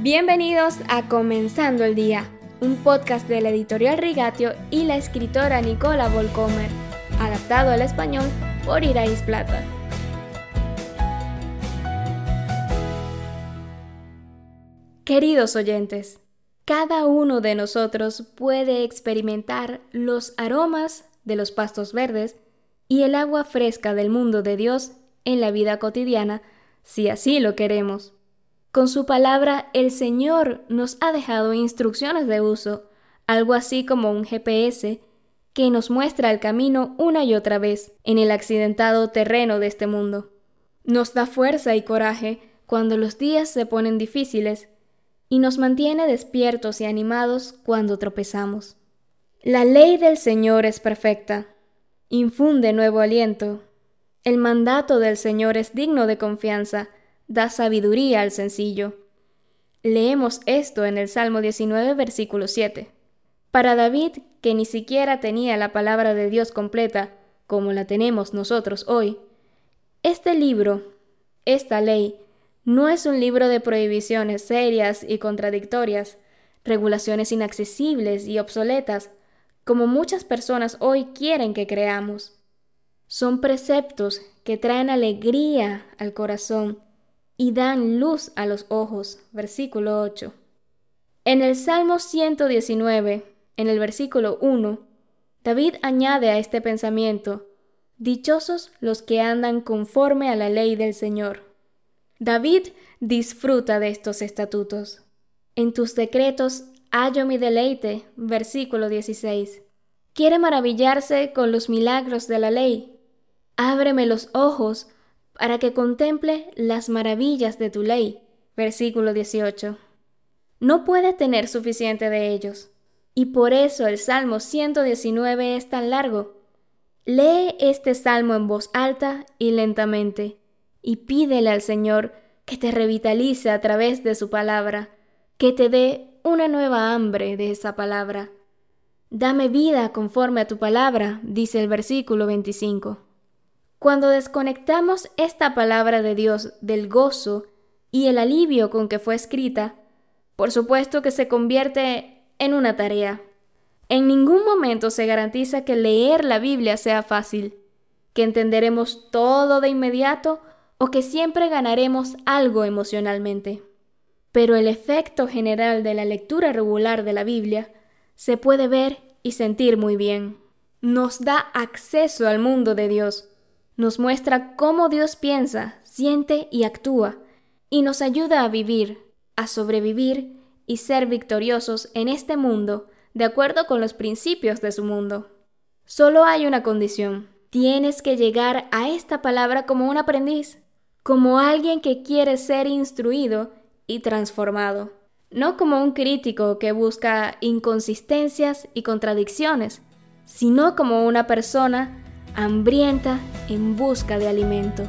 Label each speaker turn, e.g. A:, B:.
A: Bienvenidos a Comenzando el Día, un podcast de la editorial Rigatio y la escritora Nicola Volcomer, adaptado al español por Irais Plata. Queridos oyentes, cada uno de nosotros puede experimentar los aromas de los pastos verdes y el agua fresca del mundo de Dios en la vida cotidiana, si así lo queremos. Con su palabra, el Señor nos ha dejado instrucciones de uso, algo así como un GPS que nos muestra el camino una y otra vez en el accidentado terreno de este mundo. Nos da fuerza y coraje cuando los días se ponen difíciles y nos mantiene despiertos y animados cuando tropezamos. La ley del Señor es perfecta, infunde nuevo aliento. El mandato del Señor es digno de confianza, da sabiduría al sencillo. Leemos esto en el Salmo 19, versículo 7. Para David, que ni siquiera tenía la palabra de Dios completa, como la tenemos nosotros hoy, este libro, esta ley, no es un libro de prohibiciones serias y contradictorias, regulaciones inaccesibles y obsoletas, como muchas personas hoy quieren que creamos. Son preceptos que traen alegría al corazón y dan luz a los ojos. Versículo 8. En el Salmo 119, en el versículo 1, David añade a este pensamiento, Dichosos los que andan conforme a la ley del Señor. David disfruta de estos estatutos. En tus decretos hallo mi deleite. Versículo 16. Quiere maravillarse con los milagros de la ley. Ábreme los ojos para que contemple las maravillas de tu ley. Versículo 18. No puede tener suficiente de ellos, y por eso el Salmo 119 es tan largo. Lee este salmo en voz alta y lentamente, y pídele al Señor que te revitalice a través de su palabra, que te dé una nueva hambre de esa palabra. Dame vida conforme a tu palabra, dice el versículo 25. Cuando desconectamos esta palabra de Dios del gozo y el alivio con que fue escrita, por supuesto que se convierte en una tarea. En ningún momento se garantiza que leer la Biblia sea fácil, que entenderemos todo de inmediato o que siempre ganaremos algo emocionalmente. Pero el efecto general de la lectura regular de la Biblia se puede ver y sentir muy bien. Nos da acceso al mundo de Dios nos muestra cómo Dios piensa, siente y actúa, y nos ayuda a vivir, a sobrevivir y ser victoriosos en este mundo de acuerdo con los principios de su mundo. Solo hay una condición. Tienes que llegar a esta palabra como un aprendiz, como alguien que quiere ser instruido y transformado, no como un crítico que busca inconsistencias y contradicciones, sino como una persona hambrienta en busca de alimento.